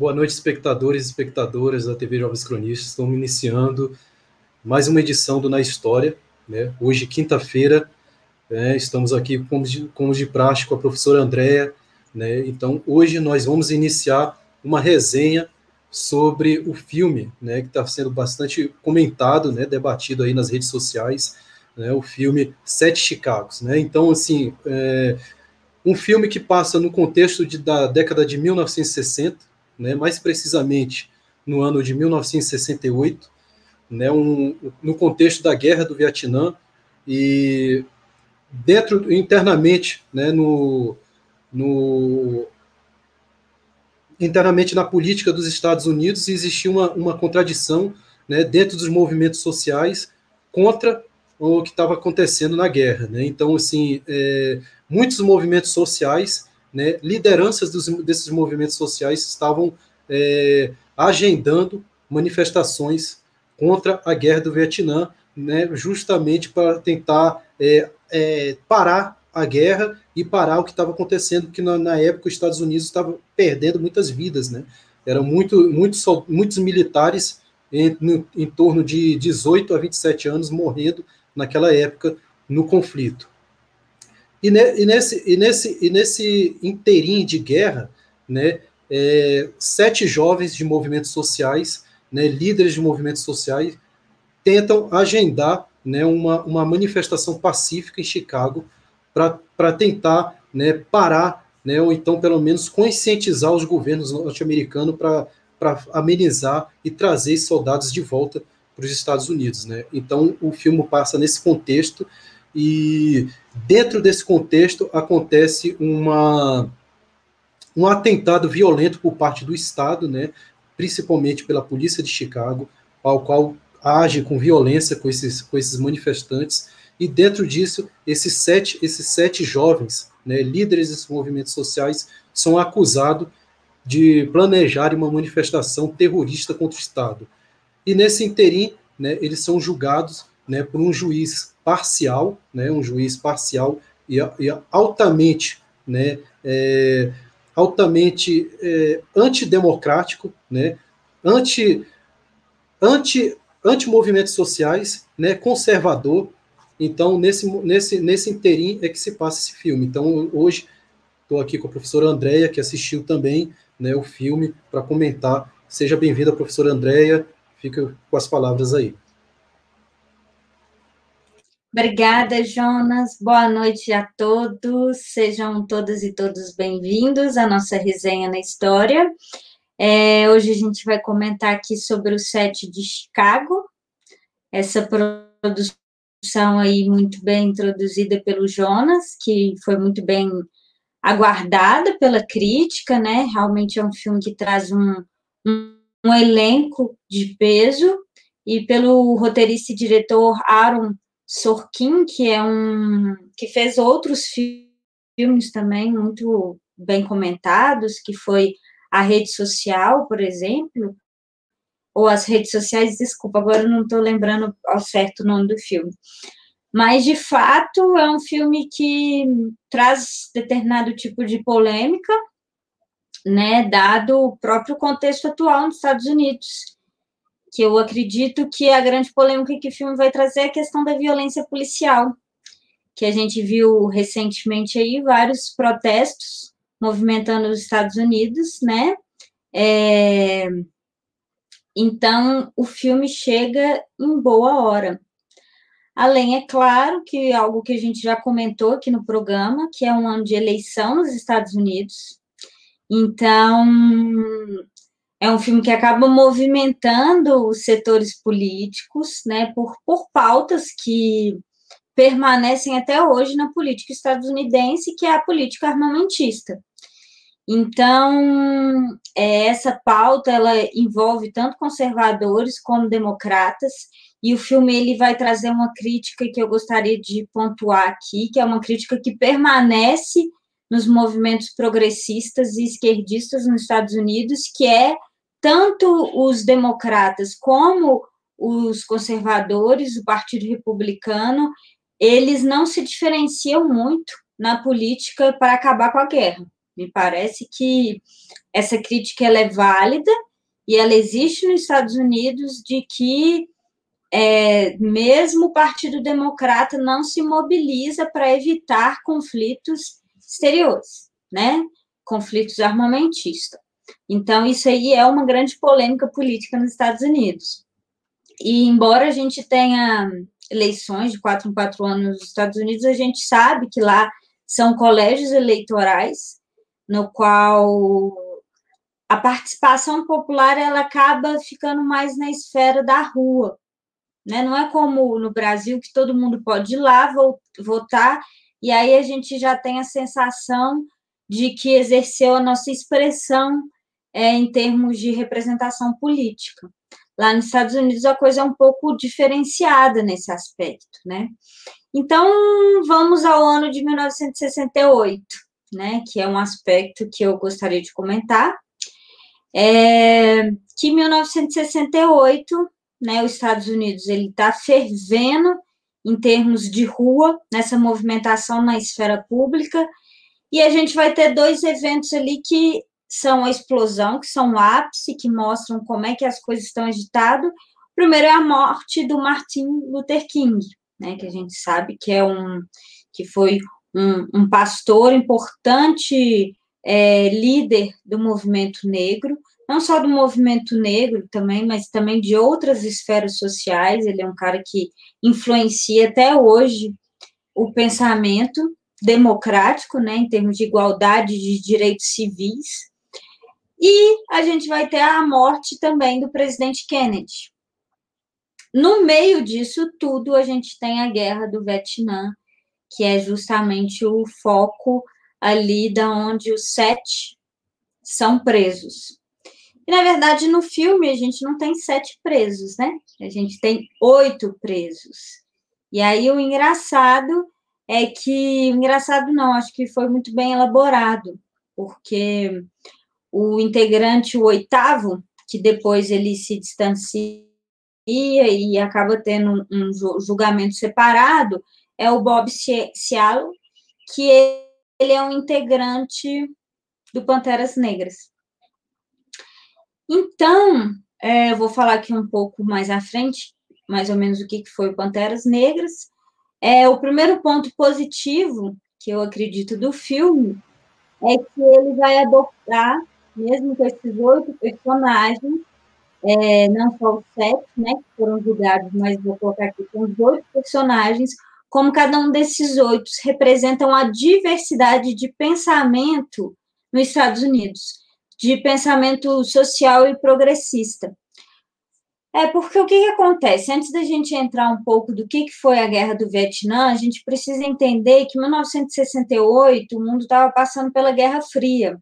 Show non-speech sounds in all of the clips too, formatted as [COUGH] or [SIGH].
Boa noite, espectadores e espectadoras da TV Jovens Cronistas. Estamos iniciando mais uma edição do Na História. Né? Hoje, quinta-feira, né? estamos aqui, como de, como de praxe, com a professora Andréa. Né? Então, hoje nós vamos iniciar uma resenha sobre o filme, né, que está sendo bastante comentado, né, debatido aí nas redes sociais, né, o filme Sete Chicagos, né, então, assim, é, um filme que passa no contexto de, da década de 1960, né, mais precisamente no ano de 1968, né, um, no contexto da Guerra do Vietnã, e dentro, internamente, né, no, no internamente na política dos Estados Unidos existia uma, uma contradição né, dentro dos movimentos sociais contra o que estava acontecendo na guerra. Né? Então, assim, é, muitos movimentos sociais, né, lideranças dos, desses movimentos sociais estavam é, agendando manifestações contra a guerra do Vietnã, né, justamente para tentar é, é parar a guerra e parar o que estava acontecendo, porque na, na, época os Estados Unidos estavam perdendo muitas vidas, né? Eram muito, muitos, militares em, no, em torno de 18 a 27 anos morrendo naquela época no conflito. E, ne, e nesse, e, nesse, e nesse interim de guerra, né, é, sete jovens de movimentos sociais, né, líderes de movimentos sociais, tentam agendar né, uma, uma manifestação pacífica em Chicago para tentar né, parar, né, ou então pelo menos conscientizar os governos norte-americanos para amenizar e trazer soldados de volta para os Estados Unidos. Né? Então o filme passa nesse contexto e dentro desse contexto acontece uma um atentado violento por parte do Estado, né, principalmente pela polícia de Chicago, ao qual age com violência com esses, com esses manifestantes e dentro disso, esses sete, esses sete jovens, né, líderes desses movimentos sociais, são acusados de planejar uma manifestação terrorista contra o Estado. E nesse interim, né, eles são julgados né, por um juiz parcial, né, um juiz parcial e, e altamente, né, é, altamente é, antidemocrático, né, anti, anti, anti movimentos sociais, né, conservador, então, nesse, nesse, nesse interim é que se passa esse filme. Então, hoje, estou aqui com a professora Andréia, que assistiu também né, o filme, para comentar. Seja bem-vinda, professora Andréia. Fica com as palavras aí. Obrigada, Jonas. Boa noite a todos. Sejam todas e todos bem-vindos à nossa resenha na história. É, hoje a gente vai comentar aqui sobre o set de Chicago, essa produção aí muito bem introduzida pelo Jonas, que foi muito bem aguardada pela crítica, né? Realmente é um filme que traz um, um, um elenco de peso, e pelo roteirista e diretor Aaron Sorkin, que é um que fez outros filmes também muito bem comentados, que foi A Rede Social, por exemplo, ou as redes sociais, desculpa, agora não estou lembrando ao certo o nome do filme. Mas, de fato, é um filme que traz determinado tipo de polêmica, né, dado o próprio contexto atual nos Estados Unidos, que eu acredito que a grande polêmica que o filme vai trazer é a questão da violência policial, que a gente viu recentemente aí vários protestos movimentando os Estados Unidos, né, é, então, o filme chega em boa hora. Além, é claro, que algo que a gente já comentou aqui no programa, que é um ano de eleição nos Estados Unidos. Então, é um filme que acaba movimentando os setores políticos, né, por, por pautas que permanecem até hoje na política estadunidense, que é a política armamentista. Então, é, essa pauta ela envolve tanto conservadores como democratas, e o filme ele vai trazer uma crítica que eu gostaria de pontuar aqui, que é uma crítica que permanece nos movimentos progressistas e esquerdistas nos Estados Unidos, que é tanto os democratas como os conservadores, o Partido Republicano, eles não se diferenciam muito na política para acabar com a guerra. Me parece que essa crítica ela é válida e ela existe nos Estados Unidos de que é, mesmo o Partido Democrata não se mobiliza para evitar conflitos exteriores, né? Conflitos armamentistas. Então, isso aí é uma grande polêmica política nos Estados Unidos. E embora a gente tenha eleições de quatro em quatro anos nos Estados Unidos, a gente sabe que lá são colégios eleitorais, no qual a participação popular ela acaba ficando mais na esfera da rua, né? Não é como no Brasil que todo mundo pode ir lá votar e aí a gente já tem a sensação de que exerceu a nossa expressão é, em termos de representação política. Lá nos Estados Unidos a coisa é um pouco diferenciada nesse aspecto, né? Então, vamos ao ano de 1968, né, que é um aspecto que eu gostaria de comentar. É, que em 1968, né, os Estados Unidos ele está fervendo em termos de rua, nessa movimentação na esfera pública, e a gente vai ter dois eventos ali que são a explosão, que são o ápice, que mostram como é que as coisas estão agitadas. Primeiro é a morte do Martin Luther King, né, que a gente sabe que é um que foi um, um pastor importante, é, líder do movimento negro, não só do movimento negro também, mas também de outras esferas sociais. Ele é um cara que influencia até hoje o pensamento democrático, né, em termos de igualdade de direitos civis. E a gente vai ter a morte também do presidente Kennedy. No meio disso tudo, a gente tem a guerra do Vietnã, que é justamente o foco ali da onde os sete são presos. E, na verdade, no filme a gente não tem sete presos, né? A gente tem oito presos. E aí o engraçado é que. Engraçado não, acho que foi muito bem elaborado, porque o integrante, o oitavo, que depois ele se distancia e acaba tendo um julgamento separado, é o Bob Cialo, que ele é um integrante do Panteras Negras. Então, é, eu vou falar aqui um pouco mais à frente, mais ou menos o que foi o Panteras Negras. É, o primeiro ponto positivo que eu acredito do filme é que ele vai adotar mesmo com esses oito personagens, é, não só os sete, né, que foram julgados, mas vou colocar aqui com os oito personagens, como cada um desses oito representam a diversidade de pensamento nos Estados Unidos, de pensamento social e progressista. É porque o que, que, acontece? Antes da gente entrar um pouco do que, que foi a Guerra do Vietnã, a gente precisa entender que em 1968 o mundo estava passando pela Guerra Fria.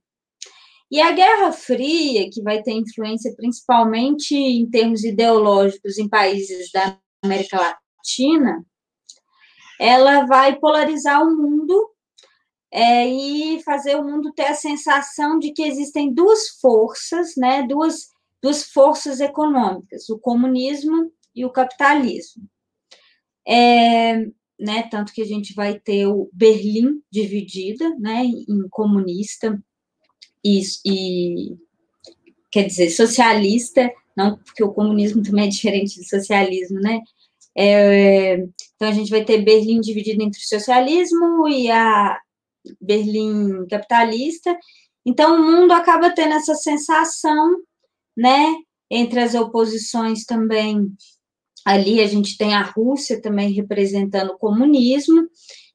E a Guerra Fria, que vai ter influência principalmente em termos ideológicos em países da América Latina, ela vai polarizar o mundo é, e fazer o mundo ter a sensação de que existem duas forças, né, duas, duas forças econômicas, o comunismo e o capitalismo. É, né, tanto que a gente vai ter o Berlim dividida, né, em comunista e, e quer dizer, socialista, não porque o comunismo também é diferente do socialismo, né? É, então a gente vai ter Berlim dividido entre o socialismo e a Berlim capitalista. Então o mundo acaba tendo essa sensação, né? Entre as oposições também ali a gente tem a Rússia também representando o comunismo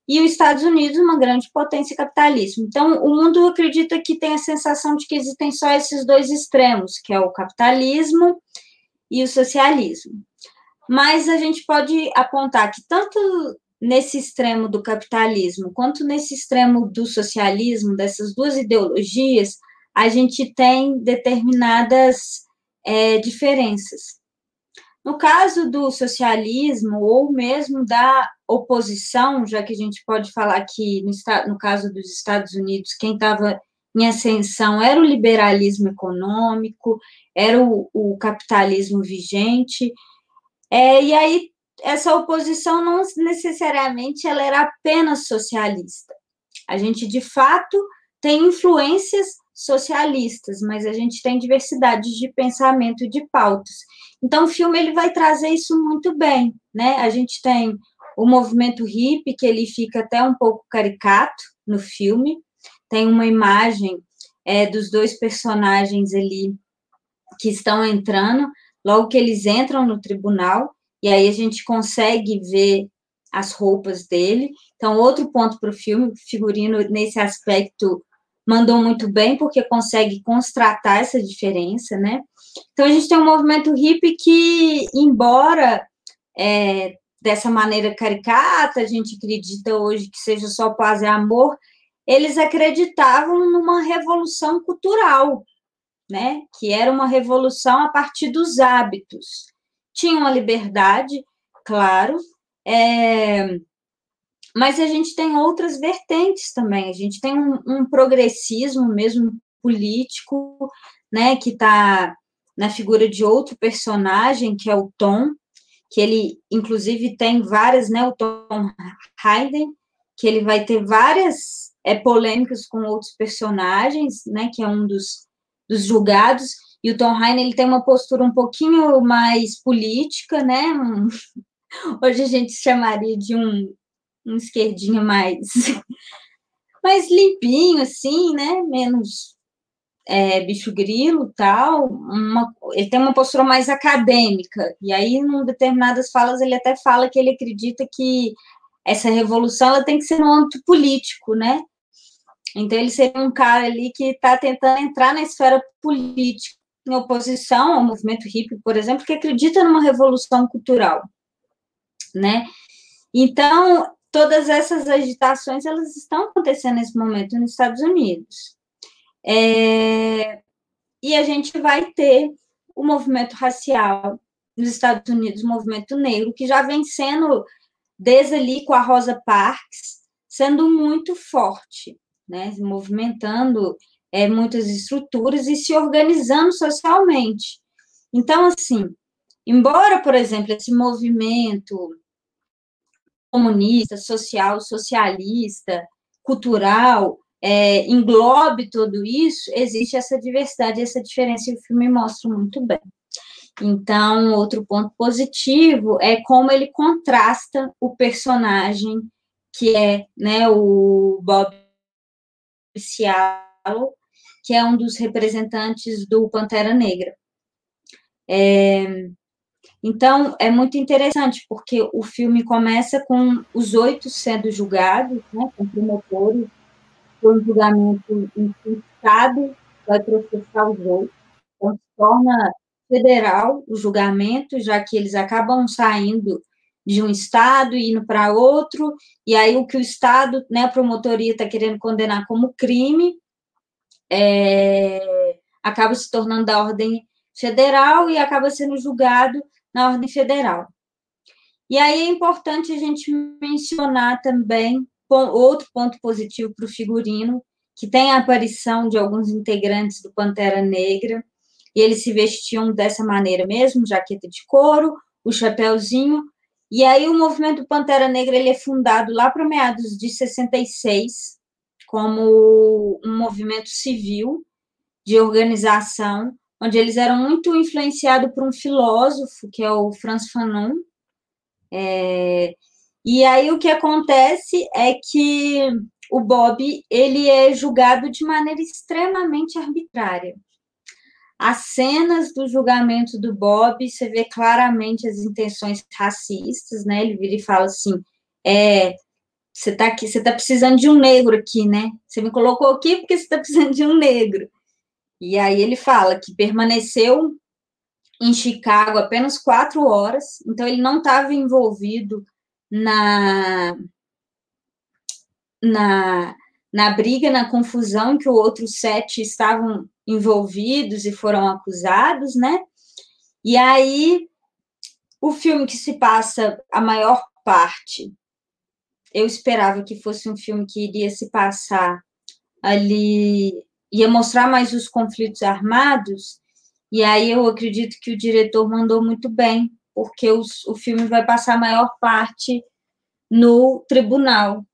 e os Estados Unidos, uma grande potência capitalista. Então, o mundo acredita que tem a sensação de que existem só esses dois extremos, que é o capitalismo e o socialismo. Mas a gente pode apontar que tanto nesse extremo do capitalismo quanto nesse extremo do socialismo, dessas duas ideologias, a gente tem determinadas é, diferenças. No caso do socialismo, ou mesmo da oposição, já que a gente pode falar que, no, no caso dos Estados Unidos, quem estava em ascensão era o liberalismo econômico, era o, o capitalismo vigente, é, e aí essa oposição não necessariamente ela era apenas socialista. A gente, de fato, tem influências socialistas, mas a gente tem diversidade de pensamento e de pautas. Então, o filme ele vai trazer isso muito bem, né? A gente tem o movimento hippie, que ele fica até um pouco caricato no filme, tem uma imagem é, dos dois personagens ali que estão entrando, logo que eles entram no tribunal, e aí a gente consegue ver as roupas dele. Então, outro ponto para o filme, o figurino nesse aspecto mandou muito bem, porque consegue constatar essa diferença, né? Então, a gente tem um movimento hippie que, embora é, dessa maneira caricata, a gente acredita hoje que seja só paz e amor, eles acreditavam numa revolução cultural, né? Que era uma revolução a partir dos hábitos. Tinham a liberdade, claro, é, mas a gente tem outras vertentes também. A gente tem um, um progressismo mesmo político, né? Que está na figura de outro personagem, que é o Tom, que ele, inclusive, tem várias, né? O Tom Hayden, que ele vai ter várias é, polêmicas com outros personagens, né, que é um dos, dos julgados, e o Tom Heine, ele tem uma postura um pouquinho mais política, né, um, [LAUGHS] hoje a gente chamaria de um, um esquerdinho mais, [LAUGHS] mais limpinho, assim, né, menos é, bicho grilo tal, uma, ele tem uma postura mais acadêmica, e aí, em determinadas falas, ele até fala que ele acredita que essa revolução ela tem que ser no âmbito político, né? Então, ele seria um cara ali que está tentando entrar na esfera política, em oposição ao movimento hippie, por exemplo, que acredita numa revolução cultural, né? Então, todas essas agitações, elas estão acontecendo nesse momento nos Estados Unidos. É, e a gente vai ter o movimento racial nos Estados Unidos, o movimento negro, que já vem sendo, desde ali com a Rosa Parks, sendo muito forte né, movimentando é, muitas estruturas e se organizando socialmente. Então, assim, embora, por exemplo, esse movimento comunista, social, socialista, cultural, é, englobe tudo isso, existe essa diversidade, essa diferença, e o filme mostra muito bem. Então, outro ponto positivo é como ele contrasta o personagem que é né, o Bob Cialo, que é um dos representantes do Pantera Negra. É, então, é muito interessante, porque o filme começa com os oito sendo julgados, né, com promotores, foi um julgamento em que o Estado vai processar os oito, então se torna federal o julgamento, já que eles acabam saindo de um estado e indo para outro, e aí o que o estado, né, a promotoria está querendo condenar como crime, é, acaba se tornando da ordem federal e acaba sendo julgado na ordem federal. E aí é importante a gente mencionar também outro ponto positivo para o figurino, que tem a aparição de alguns integrantes do Pantera Negra, e eles se vestiam dessa maneira mesmo, jaqueta de couro, o chapéuzinho, e aí o movimento Pantera Negra ele é fundado lá para meados de 66 como um movimento civil de organização, onde eles eram muito influenciados por um filósofo que é o Franz Fanon. É, e aí o que acontece é que o Bob ele é julgado de maneira extremamente arbitrária as cenas do julgamento do Bob, você vê claramente as intenções racistas, né? Ele vira e fala assim: é, você tá aqui, você tá precisando de um negro aqui, né? Você me colocou aqui porque você tá precisando de um negro. E aí ele fala que permaneceu em Chicago apenas quatro horas, então ele não estava envolvido na, na, na briga, na confusão que os outros sete estavam envolvidos e foram acusados, né? E aí, o filme que se passa a maior parte, eu esperava que fosse um filme que iria se passar ali, ia mostrar mais os conflitos armados, e aí eu acredito que o diretor mandou muito bem, porque os, o filme vai passar a maior parte no tribunal.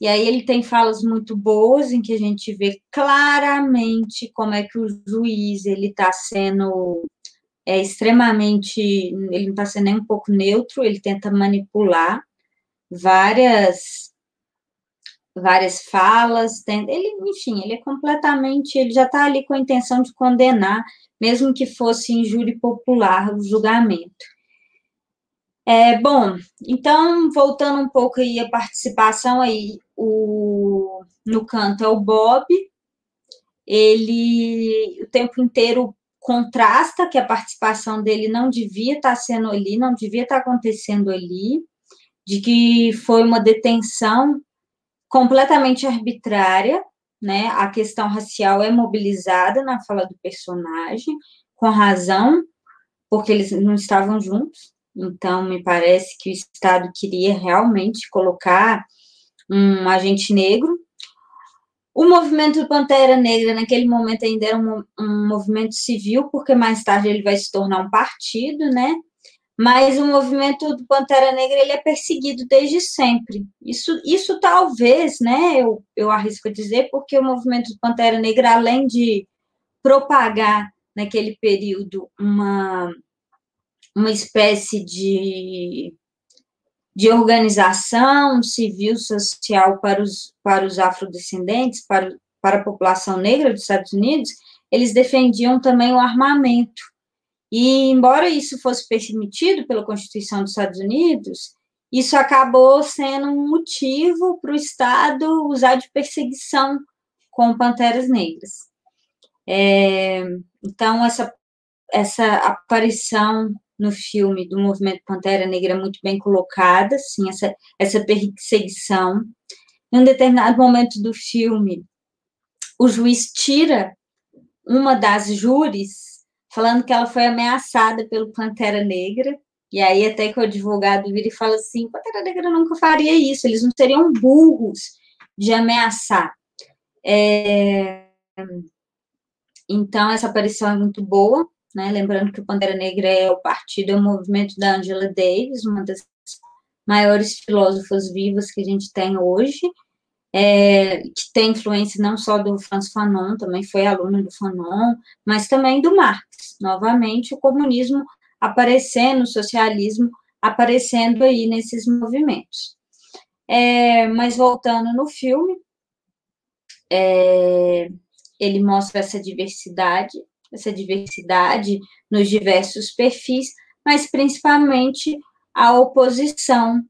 E aí ele tem falas muito boas em que a gente vê claramente como é que o juiz ele está sendo é extremamente, ele não está sendo nem um pouco neutro, ele tenta manipular várias várias falas, ele, enfim, ele é completamente, ele já está ali com a intenção de condenar, mesmo que fosse em júri popular o julgamento. É, bom, então, voltando um pouco aí a participação aí, o, no canto é o Bob, ele o tempo inteiro contrasta que a participação dele não devia estar sendo ali, não devia estar acontecendo ali, de que foi uma detenção completamente arbitrária, né? A questão racial é mobilizada na fala do personagem, com razão, porque eles não estavam juntos. Então, me parece que o Estado queria realmente colocar um agente negro o movimento Pantera Negra, naquele momento, ainda era um, um, movimento civil, porque mais tarde ele vai se tornar um partido, né? Mas o movimento do Pantera Negra ele é perseguido desde sempre. Isso, isso talvez, né? Eu, eu arrisco dizer, porque o movimento do Pantera Negra, além de propagar naquele período uma, uma espécie de de organização civil social para os, para os afrodescendentes, para, para a população negra dos Estados Unidos, eles defendiam também o armamento. E, embora isso fosse permitido pela Constituição dos Estados Unidos, isso acabou sendo um motivo para o Estado usar de perseguição com panteras negras. É, então, essa, essa aparição no filme do movimento Pantera Negra muito bem colocada, assim, essa, essa perseguição. Em um determinado momento do filme, o juiz tira uma das júris, falando que ela foi ameaçada pelo Pantera Negra, e aí até que o advogado vira e fala assim, Pantera Negra nunca faria isso, eles não seriam burros de ameaçar. É... Então, essa aparição é muito boa né? Lembrando que o Pantera Negra é o partido, é o movimento da Angela Davis, uma das maiores filósofas vivas que a gente tem hoje, é, que tem influência não só do Franz Fanon, também foi aluna do Fanon, mas também do Marx. Novamente, o comunismo aparecendo, o socialismo aparecendo aí nesses movimentos. É, mas voltando no filme, é, ele mostra essa diversidade essa diversidade nos diversos perfis, mas principalmente a oposição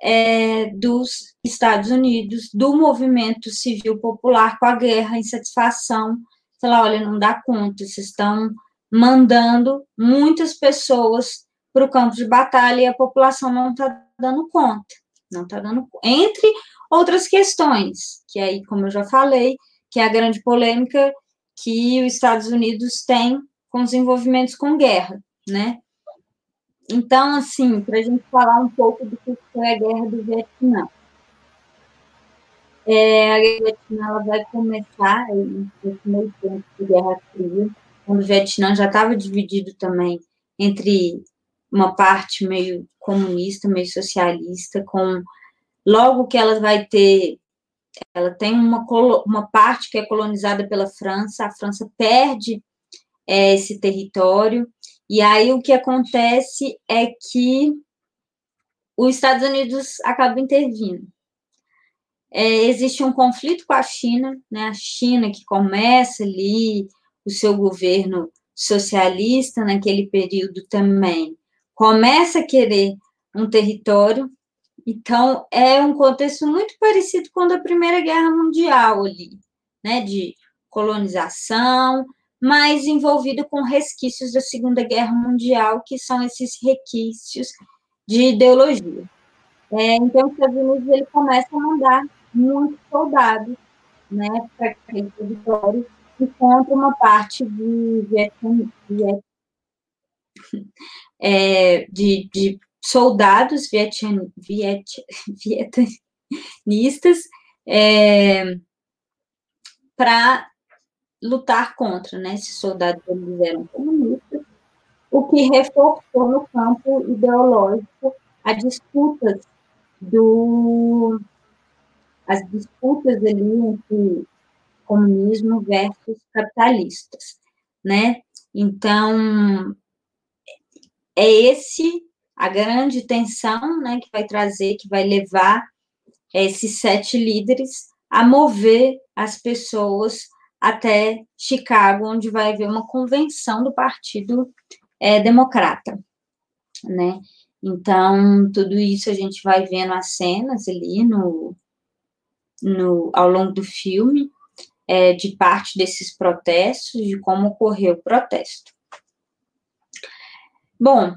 é, dos Estados Unidos, do movimento civil popular com a guerra, insatisfação. Falar, olha, não dá conta, vocês estão mandando muitas pessoas para o campo de batalha e a população não está dando conta. Não está dando Entre outras questões, que aí, como eu já falei, que é a grande polêmica que os Estados Unidos têm com os envolvimentos com guerra, né? Então, assim, para a gente falar um pouco do que foi a guerra do Vietnã. É, a guerra do Vietnã ela vai começar nesse meio tempo de Guerra Fria, quando o Vietnã já estava dividido também entre uma parte meio comunista, meio socialista, com logo que ela vai ter ela tem uma, uma parte que é colonizada pela França, a França perde é, esse território, e aí o que acontece é que os Estados Unidos acabam intervindo. É, existe um conflito com a China, né? A China que começa ali o seu governo socialista naquele período também começa a querer um território então, é um contexto muito parecido com o da Primeira Guerra Mundial ali, né, de colonização, mas envolvido com resquícios da Segunda Guerra Mundial, que são esses resquícios de ideologia. É, então, os Estados Unidos ele começa a mandar muitos soldados né, para aquele território e contra uma parte de, Vietnam, é, de, de soldados vietian, viet, [LAUGHS] vietnamistas é, para lutar contra, né? Esses soldados eles eram comunistas, o que reforçou no campo ideológico a disputa do as disputas ali entre comunismo versus capitalistas, né? Então, é esse a grande tensão, né, que vai trazer, que vai levar esses sete líderes a mover as pessoas até Chicago, onde vai haver uma convenção do Partido é, Democrata, né? Então, tudo isso a gente vai vendo as cenas ali no, no, ao longo do filme, é, de parte desses protestos, de como ocorreu o protesto. Bom,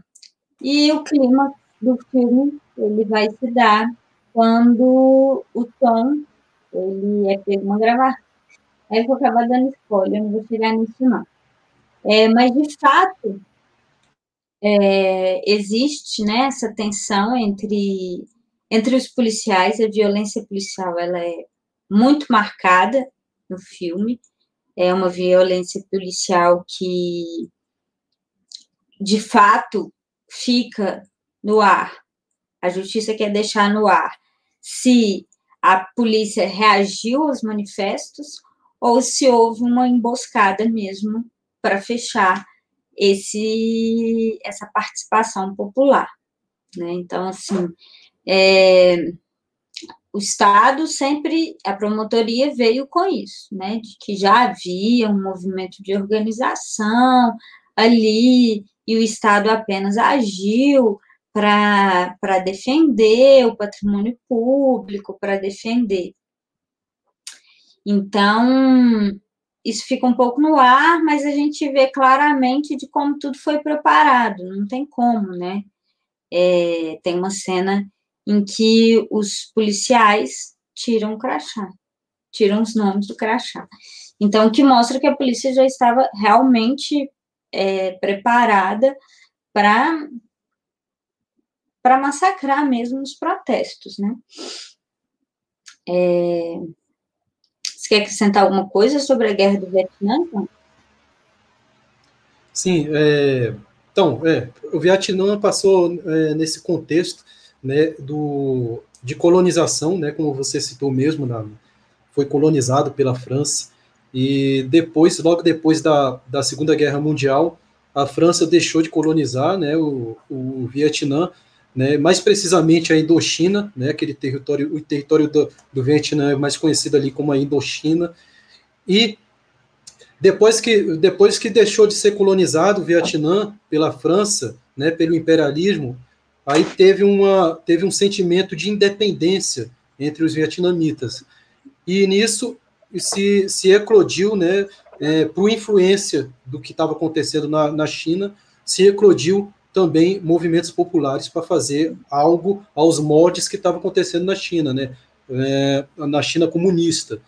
e o clima do filme, ele vai se dar quando o Tom, ele é pego uma gravação. Aí eu vou acabar dando spoiler, não vou chegar nisso não. É, mas, de fato, é, existe né, essa tensão entre, entre os policiais, a violência policial ela é muito marcada no filme, é uma violência policial que, de fato, fica no ar. A justiça quer deixar no ar se a polícia reagiu aos manifestos ou se houve uma emboscada mesmo para fechar esse essa participação popular, né? Então assim, é, o Estado sempre, a promotoria veio com isso, né, de que já havia um movimento de organização ali, e o Estado apenas agiu para defender o patrimônio público, para defender. Então, isso fica um pouco no ar, mas a gente vê claramente de como tudo foi preparado, não tem como, né? É, tem uma cena em que os policiais tiram o crachá, tiram os nomes do crachá. Então, que mostra que a polícia já estava realmente é, preparada para para massacrar mesmo os protestos, né? É, você quer acrescentar alguma coisa sobre a guerra do Vietnã? Então? Sim, é, então, é, o Vietnã passou é, nesse contexto né, do, de colonização, né, como você citou mesmo, na, foi colonizado pela França, e depois, logo depois da, da Segunda Guerra Mundial, a França deixou de colonizar né, o, o Vietnã, né, mais precisamente a Indochina, né, aquele território, o território do, do Vietnã é mais conhecido ali como a Indochina, e depois que, depois que deixou de ser colonizado o Vietnã pela França, né, pelo imperialismo, aí teve, uma, teve um sentimento de independência entre os vietnamitas. E nisso se, se eclodiu, né, é, por influência do que estava acontecendo na, na China, se eclodiu também movimentos populares para fazer algo aos moldes que estava acontecendo na China, né, é, na China comunista.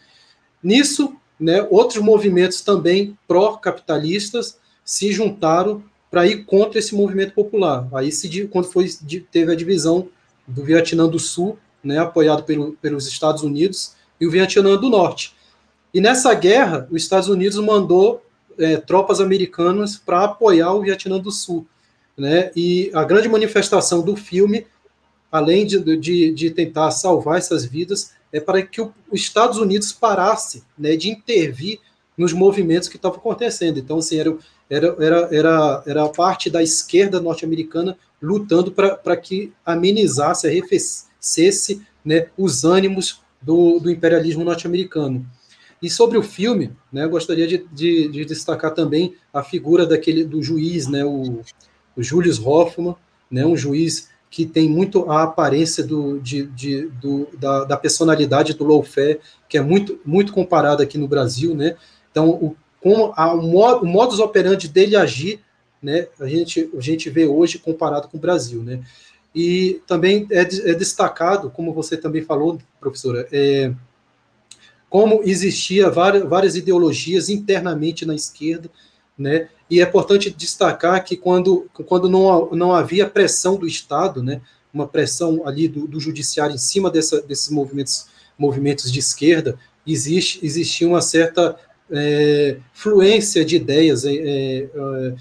Nisso, né, outros movimentos também pró-capitalistas se juntaram para ir contra esse movimento popular. Aí, se, quando foi, teve a divisão do Vietnã do Sul, né, apoiado pelo, pelos Estados Unidos, e o Vietnã do Norte. E nessa guerra, os Estados Unidos mandou é, tropas americanas para apoiar o Vietnã do Sul. Né? E a grande manifestação do filme, além de, de, de tentar salvar essas vidas, é para que os Estados Unidos parasse né, de intervir nos movimentos que estavam acontecendo. Então, assim, era, era, era, era, era a parte da esquerda norte-americana lutando para que amenizasse, arrefecesse né, os ânimos do, do imperialismo norte-americano. E sobre o filme, né, eu gostaria de, de, de, destacar também a figura daquele do juiz, né, o, o Julius Hoffman, né, um juiz que tem muito a aparência do, de, de, do, da, da, personalidade do lawfare, que é muito, muito comparado aqui no Brasil, né? Então, o, como a, o, modo, o modus operandi dele agir, né, a gente, a gente vê hoje comparado com o Brasil, né? E também é, é destacado, como você também falou, professora, é, como existia várias, várias ideologias internamente na esquerda, né? E é importante destacar que quando, quando não, não havia pressão do Estado, né, uma pressão ali do, do judiciário em cima dessa, desses movimentos, movimentos de esquerda, existe, existia uma certa é, fluência de ideias, é, é,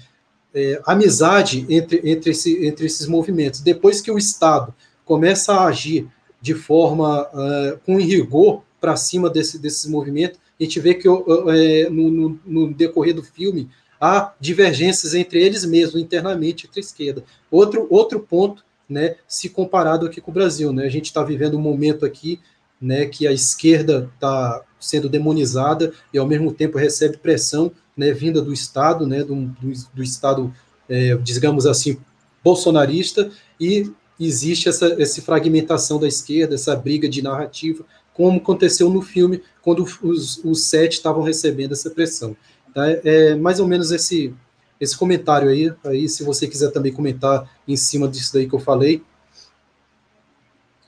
é, amizade entre, entre, esse, entre esses movimentos. Depois que o Estado começa a agir de forma uh, com rigor para cima desse, desses movimentos. A gente vê que no, no, no, decorrer do filme há divergências entre eles mesmos, internamente, entre a esquerda. Outro, outro ponto, né, se comparado aqui com o Brasil. Né, a gente está vivendo um momento aqui né, que a esquerda está sendo demonizada e, ao mesmo tempo, recebe pressão né, vinda do Estado, né, do, do, do Estado, é, digamos assim, bolsonarista, e existe essa, essa fragmentação da esquerda, essa briga de narrativa, como aconteceu no filme, quando os, os sete estavam recebendo essa pressão. Tá? É mais ou menos esse, esse comentário aí, aí, se você quiser também comentar em cima disso daí que eu falei.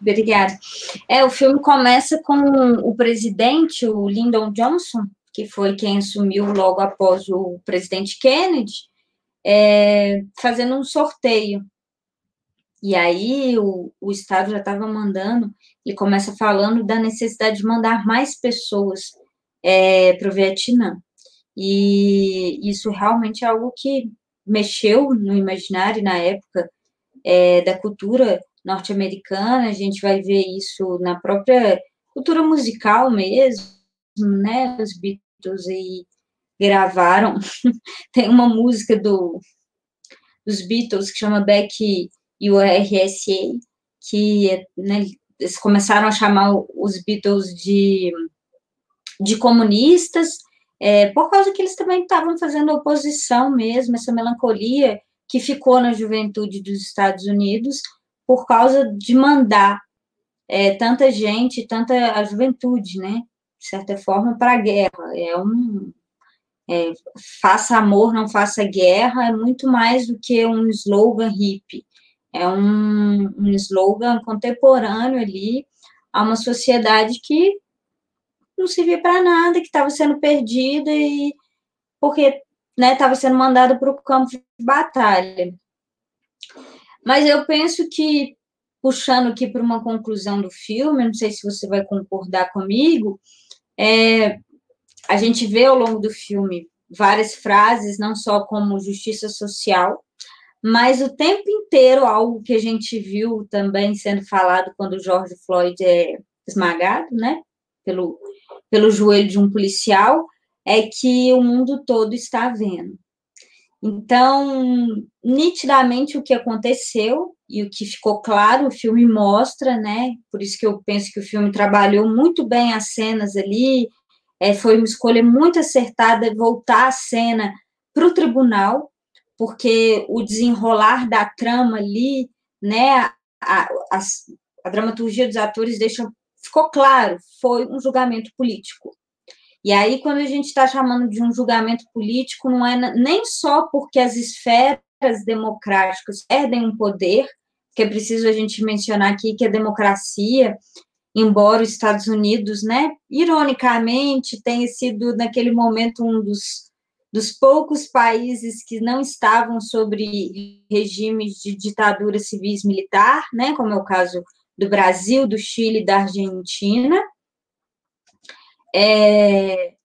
Obrigada. É, o filme começa com o presidente, o Lyndon Johnson, que foi quem assumiu logo após o presidente Kennedy, é, fazendo um sorteio e aí o, o Estado já estava mandando, ele começa falando da necessidade de mandar mais pessoas é, para o Vietnã. E isso realmente é algo que mexeu no imaginário na época é, da cultura norte-americana, a gente vai ver isso na própria cultura musical mesmo, né? Os Beatles aí gravaram. [LAUGHS] Tem uma música do, dos Beatles que chama Back e o RSA, que né, eles começaram a chamar os Beatles de, de comunistas, é, por causa que eles também estavam fazendo oposição mesmo, essa melancolia que ficou na juventude dos Estados Unidos por causa de mandar é, tanta gente, tanta a juventude, né, de certa forma, para a guerra. É um é, faça amor, não faça guerra, é muito mais do que um slogan hippie é um, um slogan contemporâneo ali a uma sociedade que não servia para nada, que estava sendo perdida e porque estava né, sendo mandada para o campo de batalha. Mas eu penso que, puxando aqui para uma conclusão do filme, não sei se você vai concordar comigo, é, a gente vê ao longo do filme várias frases, não só como justiça social, mas o tempo inteiro, algo que a gente viu também sendo falado quando o George Floyd é esmagado, né, pelo, pelo joelho de um policial, é que o mundo todo está vendo. Então, nitidamente o que aconteceu e o que ficou claro, o filme mostra, né? Por isso que eu penso que o filme trabalhou muito bem as cenas ali, é, foi uma escolha muito acertada voltar a cena para o tribunal, porque o desenrolar da trama ali, né, a, a, a dramaturgia dos atores deixa, ficou claro, foi um julgamento político. E aí, quando a gente está chamando de um julgamento político, não é nem só porque as esferas democráticas perdem um poder, que é preciso a gente mencionar aqui que a democracia, embora os Estados Unidos, né, ironicamente, tenha sido naquele momento um dos dos poucos países que não estavam sobre regimes de ditadura civis militar, né, como é o caso do Brasil, do Chile da Argentina. É,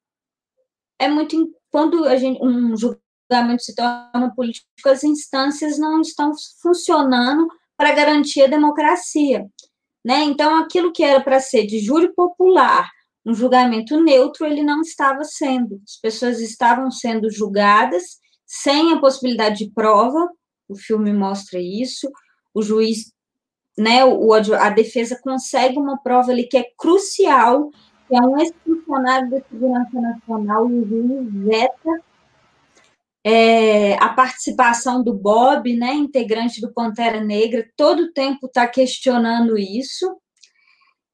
é muito quando a gente, um julgamento se torna político, as instâncias não estão funcionando para garantir a democracia, né? Então, aquilo que era para ser de júri popular um julgamento neutro, ele não estava sendo. As pessoas estavam sendo julgadas sem a possibilidade de prova, o filme mostra isso, o juiz, né, o, a defesa consegue uma prova ali que é crucial, que é um ex-funcionário da Segurança Nacional, o juiz veta é, a participação do Bob, né, integrante do Pantera Negra, todo o tempo está questionando isso.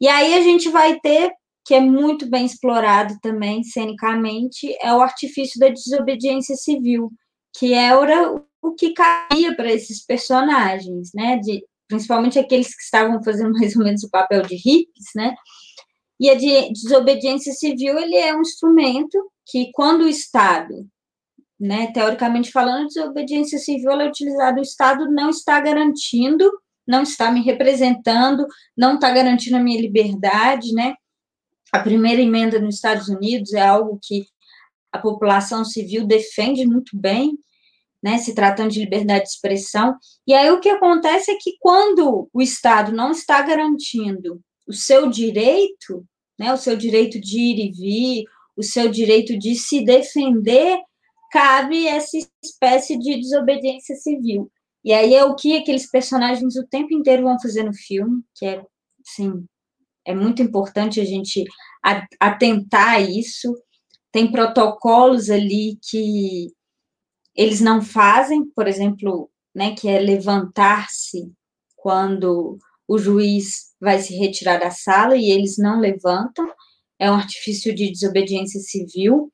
E aí a gente vai ter que é muito bem explorado também cenicamente, é o artifício da desobediência civil, que era o que caía para esses personagens, né? De, principalmente aqueles que estavam fazendo [LAUGHS] mais ou menos o papel de hippies, né? E a de desobediência civil ele é um instrumento que, quando o Estado, né, teoricamente falando, desobediência civil é utilizada, o Estado não está garantindo, não está me representando, não está garantindo a minha liberdade, né? A primeira emenda nos Estados Unidos é algo que a população civil defende muito bem, né, se tratando de liberdade de expressão. E aí o que acontece é que quando o Estado não está garantindo o seu direito, né, o seu direito de ir e vir, o seu direito de se defender, cabe essa espécie de desobediência civil. E aí é o que aqueles personagens o tempo inteiro vão fazer no filme, que é, assim, é muito importante a gente atentar a isso. Tem protocolos ali que eles não fazem, por exemplo, né, que é levantar-se quando o juiz vai se retirar da sala e eles não levantam, é um artifício de desobediência civil.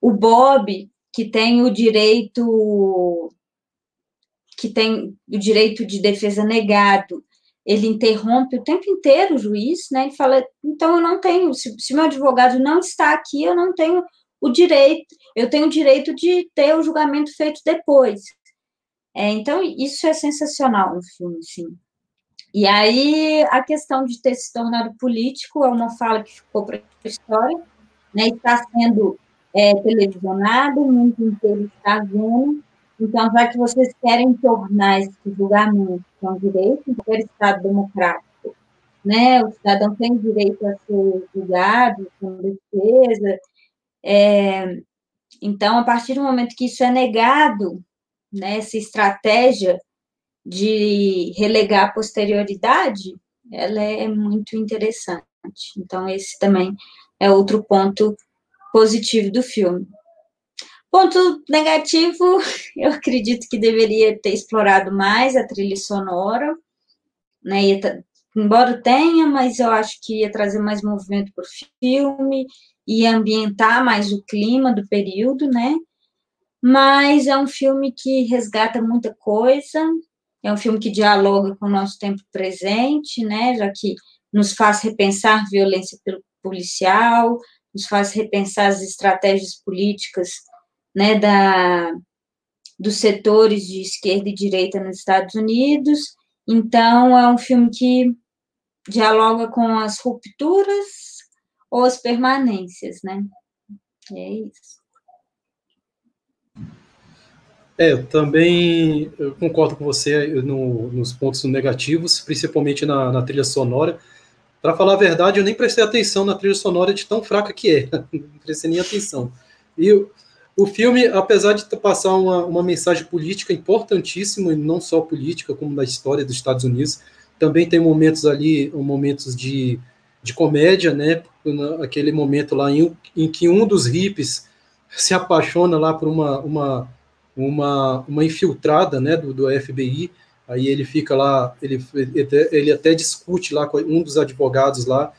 O Bob, que tem o direito que tem o direito de defesa negado, ele interrompe o tempo inteiro o juiz, né? Ele fala, então eu não tenho, se, se meu advogado não está aqui, eu não tenho o direito, eu tenho o direito de ter o julgamento feito depois. É, então, isso é sensacional no filme, sim. E aí, a questão de ter se tornado político é uma fala que ficou para a história, né? está sendo é, televisionado, o mundo inteiro está vendo. Então, já que vocês querem tornar esse julgamento um direito em qualquer Estado democrático, né? o cidadão tem direito a ser julgado com defesa. É, então, a partir do momento que isso é negado, né, essa estratégia de relegar a posterioridade, ela é muito interessante. Então, esse também é outro ponto positivo do filme. Ponto negativo, [LAUGHS] eu acredito que deveria ter explorado mais a trilha sonora, né? Ia, embora tenha, mas eu acho que ia trazer mais movimento para o filme, ia ambientar mais o clima do período, né? Mas é um filme que resgata muita coisa, é um filme que dialoga com o nosso tempo presente, né, já que nos faz repensar violência policial, nos faz repensar as estratégias políticas, né, da, dos setores de esquerda e direita nos Estados Unidos. Então, é um filme que dialoga com as rupturas ou as permanências, né? É isso. É, eu também eu concordo com você no, nos pontos negativos, principalmente na, na trilha sonora. Para falar a verdade, eu nem prestei atenção na trilha sonora de tão fraca que é, [LAUGHS] não prestei nem atenção. E o, o filme, apesar de passar uma, uma mensagem política importantíssima, e não só política, como da história dos Estados Unidos, também tem momentos ali, momentos de, de comédia, né? Aquele momento lá em, em que um dos hippies se apaixona lá por uma, uma uma, uma infiltrada né, do, do FBI, aí ele fica lá, ele, ele até discute lá com um dos advogados lá,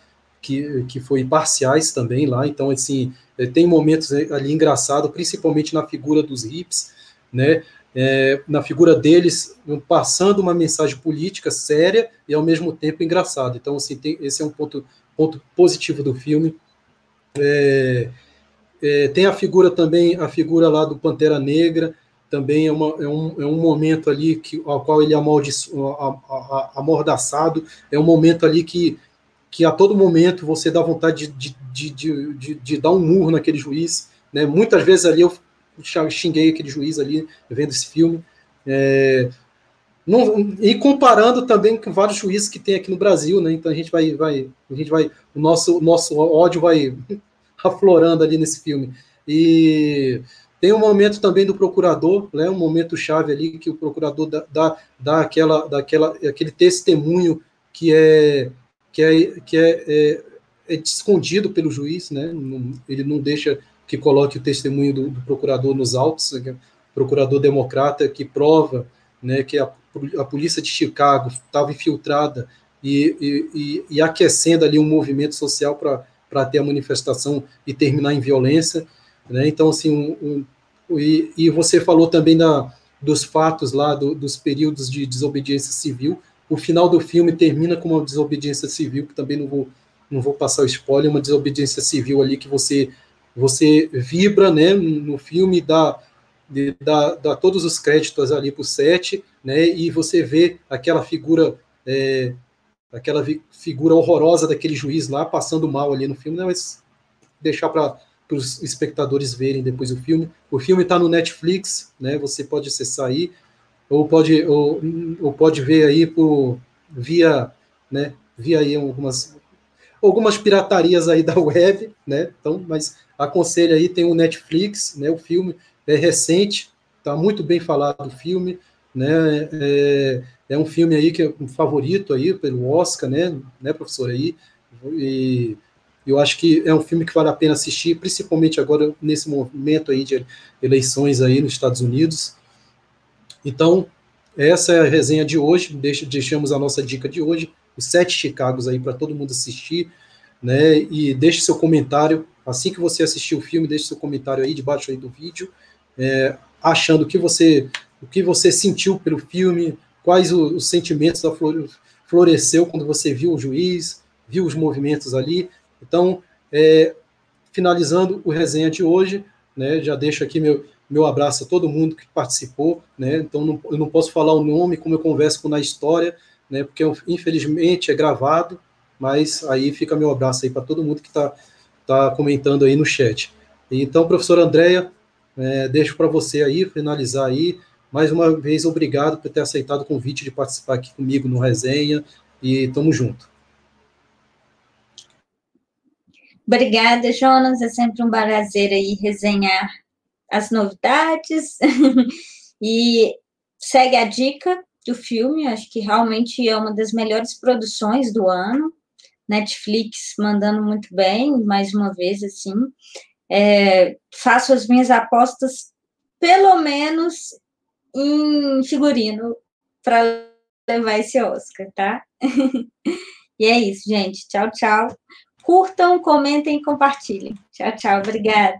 que, que foi parciais também lá, então, assim, eh, tem momentos ali engraçados, principalmente na figura dos hips, né, é, na figura deles, passando uma mensagem política séria e, ao mesmo tempo, engraçado. Então, assim, tem, esse é um ponto, ponto positivo do filme. É, é, tem a figura também, a figura lá do Pantera Negra, também é, uma, é, um, é um momento ali que, ao qual ele é amordaçado, é um momento ali que, que a todo momento você dá vontade de, de, de, de, de dar um murro naquele juiz, né? muitas vezes ali eu xinguei aquele juiz ali, vendo esse filme, é, não, e comparando também com vários juízes que tem aqui no Brasil, né? Então a gente vai, vai, a gente vai, o nosso, nosso ódio vai [LAUGHS] aflorando ali nesse filme. E tem um momento também do procurador, né, um momento chave ali que o procurador dá, dá, dá aquela, daquela, aquele testemunho que é que é, que é, é, é escondido pelo juiz, né, não, ele não deixa que coloque o testemunho do, do procurador nos autos, né, procurador democrata que prova né, que a, a polícia de Chicago estava infiltrada e, e, e, e, aquecendo ali um movimento social para ter a manifestação e terminar em violência. Né? Então, assim, um, um, e, e você falou também da, dos fatos lá, do, dos períodos de desobediência civil. O final do filme termina com uma desobediência civil, que também não vou, não vou passar o spoiler, uma desobediência civil ali que você, você vibra né, no filme, dá, dá, dá todos os créditos ali para o set, né, e você vê aquela figura. É, aquela figura horrorosa daquele juiz lá passando mal ali no filme, né, mas deixar para para os espectadores verem depois o filme. O filme está no Netflix, né? Você pode acessar aí, ou pode, ou, ou pode ver aí por via, né? Via aí algumas algumas piratarias aí [LAUGHS] da web, né? Então, mas aconselho aí tem o Netflix, né? O filme é recente, está muito bem falado o filme, né? É, é um filme aí que é um favorito aí pelo Oscar, né? Né, professor aí e eu acho que é um filme que vale a pena assistir, principalmente agora nesse momento aí de eleições aí nos Estados Unidos. Então, essa é a resenha de hoje, deixamos a nossa dica de hoje, os sete Chicagos aí para todo mundo assistir, né, e deixe seu comentário, assim que você assistir o filme, deixe seu comentário aí debaixo aí do vídeo, é, achando o que você, o que você sentiu pelo filme, quais os, os sentimentos da floresceu quando você viu o juiz, viu os movimentos ali. Então, é, finalizando o resenha de hoje, né, já deixo aqui meu, meu abraço a todo mundo que participou, né, então não, eu não posso falar o nome como eu converso com na história, né, porque infelizmente é gravado, mas aí fica meu abraço aí para todo mundo que está tá comentando aí no chat. Então, professora Andréia, é, deixo para você aí, finalizar aí, mais uma vez, obrigado por ter aceitado o convite de participar aqui comigo no resenha, e tamo junto. Obrigada, Jonas. É sempre um prazer aí resenhar as novidades. [LAUGHS] e segue a dica do filme, acho que realmente é uma das melhores produções do ano. Netflix mandando muito bem, mais uma vez, assim. É, faço as minhas apostas, pelo menos em figurino, para levar esse Oscar, tá? [LAUGHS] e é isso, gente. Tchau, tchau. Curtam, comentem e compartilhem. Tchau, tchau. Obrigada.